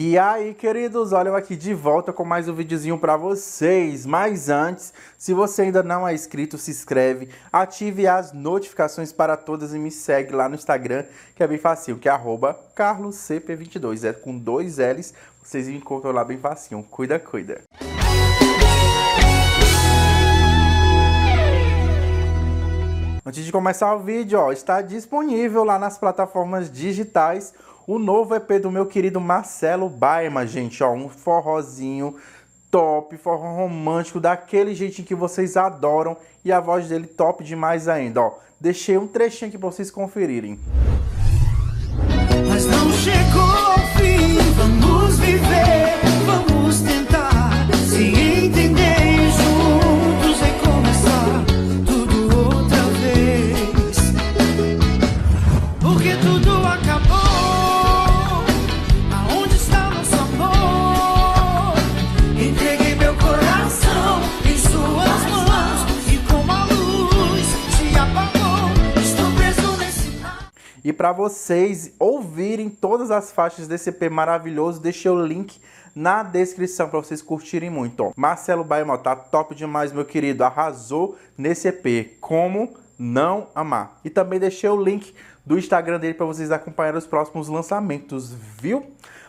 E aí, queridos, olha eu aqui de volta com mais um videozinho para vocês. Mas antes, se você ainda não é inscrito, se inscreve, ative as notificações para todas e me segue lá no Instagram, que é bem facinho, que é carloscp22, é com dois L's, vocês me encontram lá bem facinho. Cuida, cuida. Antes de começar o vídeo, ó, está disponível lá nas plataformas digitais o novo EP do meu querido Marcelo Baima, gente, ó, um forrozinho top, forró romântico, daquele jeitinho que vocês adoram e a voz dele top demais ainda, ó. Deixei um trechinho aqui para vocês conferirem. Mas não chegou ao fim, vamos viver, vamos tentar E para vocês ouvirem todas as faixas desse EP maravilhoso, deixei o link na descrição para vocês curtirem muito. Ó. Marcelo Baimó tá top demais, meu querido. Arrasou nesse EP. Como não amar. E também deixei o link do Instagram dele para vocês acompanharem os próximos lançamentos, viu?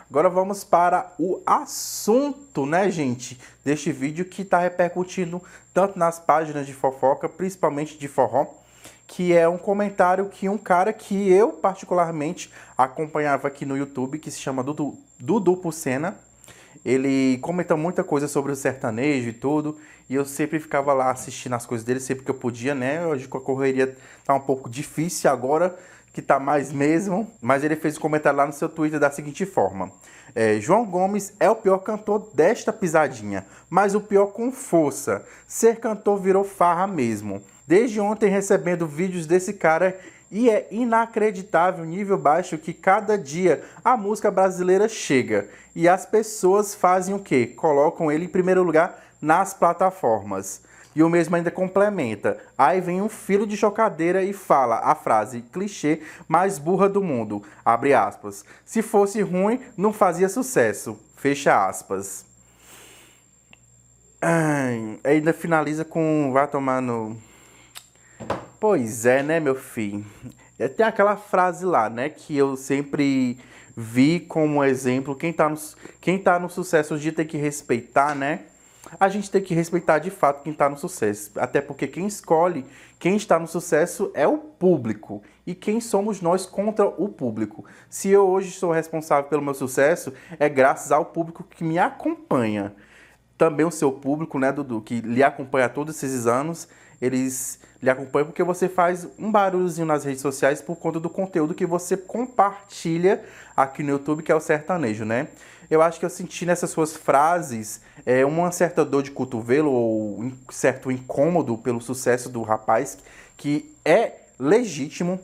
Agora vamos para o assunto, né, gente, deste vídeo que está repercutindo tanto nas páginas de fofoca, principalmente de forró, que é um comentário que um cara que eu particularmente acompanhava aqui no YouTube, que se chama Dudu, Dudu Pucena, ele comenta muita coisa sobre o sertanejo e tudo, e eu sempre ficava lá assistindo as coisas dele, sempre que eu podia, né? Hoje com a correria tá um pouco difícil agora, que tá mais mesmo, mas ele fez um comentário lá no seu Twitter da seguinte forma: é, João Gomes é o pior cantor desta pisadinha, mas o pior com força. Ser cantor virou farra mesmo. Desde ontem recebendo vídeos desse cara e é inacreditável o nível baixo que cada dia a música brasileira chega. E as pessoas fazem o quê? Colocam ele em primeiro lugar nas plataformas. E o mesmo ainda complementa. Aí vem um filho de chocadeira e fala a frase clichê mais burra do mundo. Abre aspas. Se fosse ruim, não fazia sucesso. Fecha aspas. Ai, ainda finaliza com vai tomar no Pois é, né, meu filho? É, tem aquela frase lá, né, que eu sempre vi como exemplo, quem tá no, quem tá no sucesso hoje tem que respeitar, né? A gente tem que respeitar de fato quem está no sucesso. Até porque quem escolhe quem está no sucesso é o público. E quem somos nós contra o público? Se eu hoje sou responsável pelo meu sucesso, é graças ao público que me acompanha. Também o seu público, né, Dudu, que lhe acompanha todos esses anos, eles lhe acompanham porque você faz um barulhozinho nas redes sociais por conta do conteúdo que você compartilha aqui no YouTube, que é o sertanejo, né? Eu acho que eu senti nessas suas frases é, uma certa dor de cotovelo ou um certo incômodo pelo sucesso do rapaz, que é legítimo.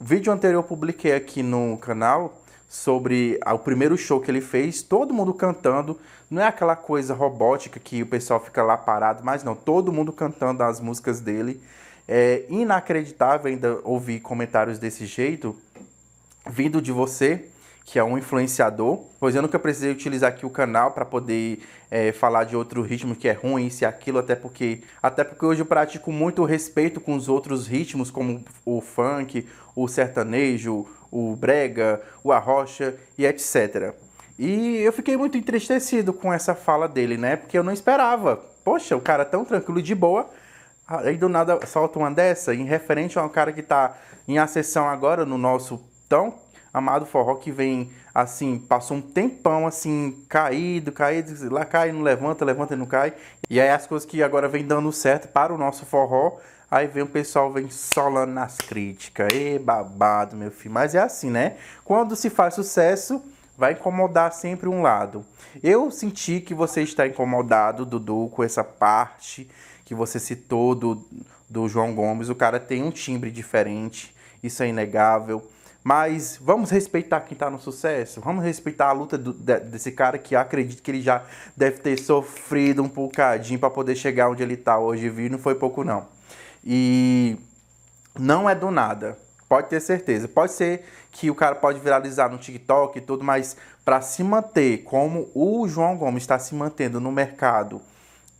Vídeo anterior eu publiquei aqui no canal sobre o primeiro show que ele fez, todo mundo cantando, não é aquela coisa robótica que o pessoal fica lá parado, mas não, todo mundo cantando as músicas dele. É inacreditável ainda ouvir comentários desse jeito vindo de você, que é um influenciador, pois eu nunca precisei utilizar aqui o canal para poder é, falar de outro ritmo que é ruim, isso e aquilo, até porque, até porque hoje eu pratico muito respeito com os outros ritmos, como o funk, o sertanejo, o brega, o arrocha e etc. E eu fiquei muito entristecido com essa fala dele, né? Porque eu não esperava. Poxa, o cara tão tranquilo de boa, aí do nada solta uma dessa, em referente a um cara que está em ascensão agora no nosso tão amado forró que vem assim, passou um tempão assim, caído, caído, lá cai, não levanta, levanta e não cai. E aí as coisas que agora vem dando certo para o nosso forró, aí vem o pessoal vem solando nas críticas. E babado, meu filho. Mas é assim, né? Quando se faz sucesso, vai incomodar sempre um lado. Eu senti que você está incomodado, Dudu, com essa parte que você citou do, do João Gomes. O cara tem um timbre diferente, isso é inegável. Mas vamos respeitar quem está no sucesso, vamos respeitar a luta do, de, desse cara que acredito que ele já deve ter sofrido um bocadinho para poder chegar onde ele está hoje, viu? Não foi pouco não. E não é do nada. Pode ter certeza. Pode ser que o cara pode viralizar no TikTok e tudo, mas para se manter como o João Gomes está se mantendo no mercado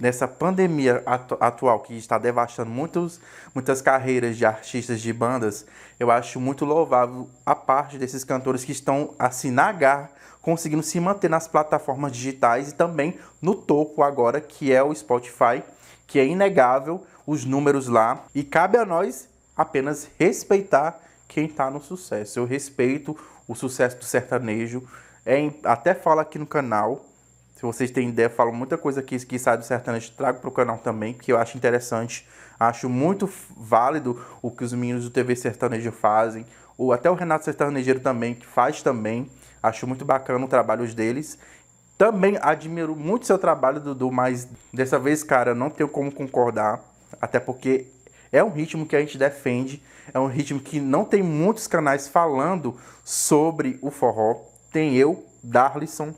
nessa pandemia atu atual que está devastando muitos, muitas carreiras de artistas de bandas, eu acho muito louvável a parte desses cantores que estão assim na garra, conseguindo se manter nas plataformas digitais e também no topo agora, que é o Spotify, que é inegável os números lá e cabe a nós apenas respeitar quem está no sucesso. Eu respeito o sucesso do sertanejo, é, até falo aqui no canal se vocês têm ideia, falo muita coisa aqui que sai do sertanejo, trago para o canal também, que eu acho interessante. Acho muito válido o que os meninos do TV Sertanejo fazem. Ou até o Renato Sertanejeiro também, que faz também. Acho muito bacana o trabalho deles. Também admiro muito seu trabalho, Dudu, mas dessa vez, cara, não tenho como concordar. Até porque é um ritmo que a gente defende. É um ritmo que não tem muitos canais falando sobre o forró. Tem eu, Darlison,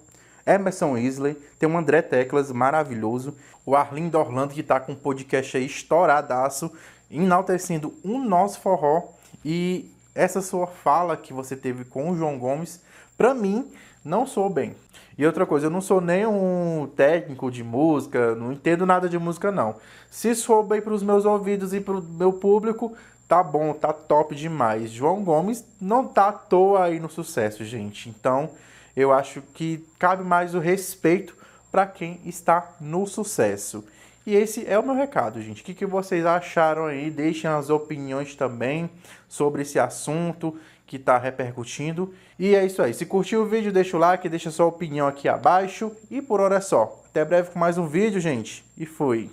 Emerson Isley, tem o André Teclas, maravilhoso, o Arlindo Orlando, que está com um podcast aí estouradaço, enaltecendo o um nosso forró, e essa sua fala que você teve com o João Gomes, para mim, não sou bem. E outra coisa, eu não sou nem um técnico de música, não entendo nada de música não. Se soou bem para os meus ouvidos e para o meu público, tá bom, tá top demais. João Gomes não tá à toa aí no sucesso, gente. Então, eu acho que cabe mais o respeito para quem está no sucesso. E esse é o meu recado, gente. O que, que vocês acharam aí? Deixem as opiniões também sobre esse assunto que está repercutindo. E é isso aí. Se curtiu o vídeo, deixa o like, deixa sua opinião aqui abaixo. E por hora é só. Até breve com mais um vídeo, gente. E fui.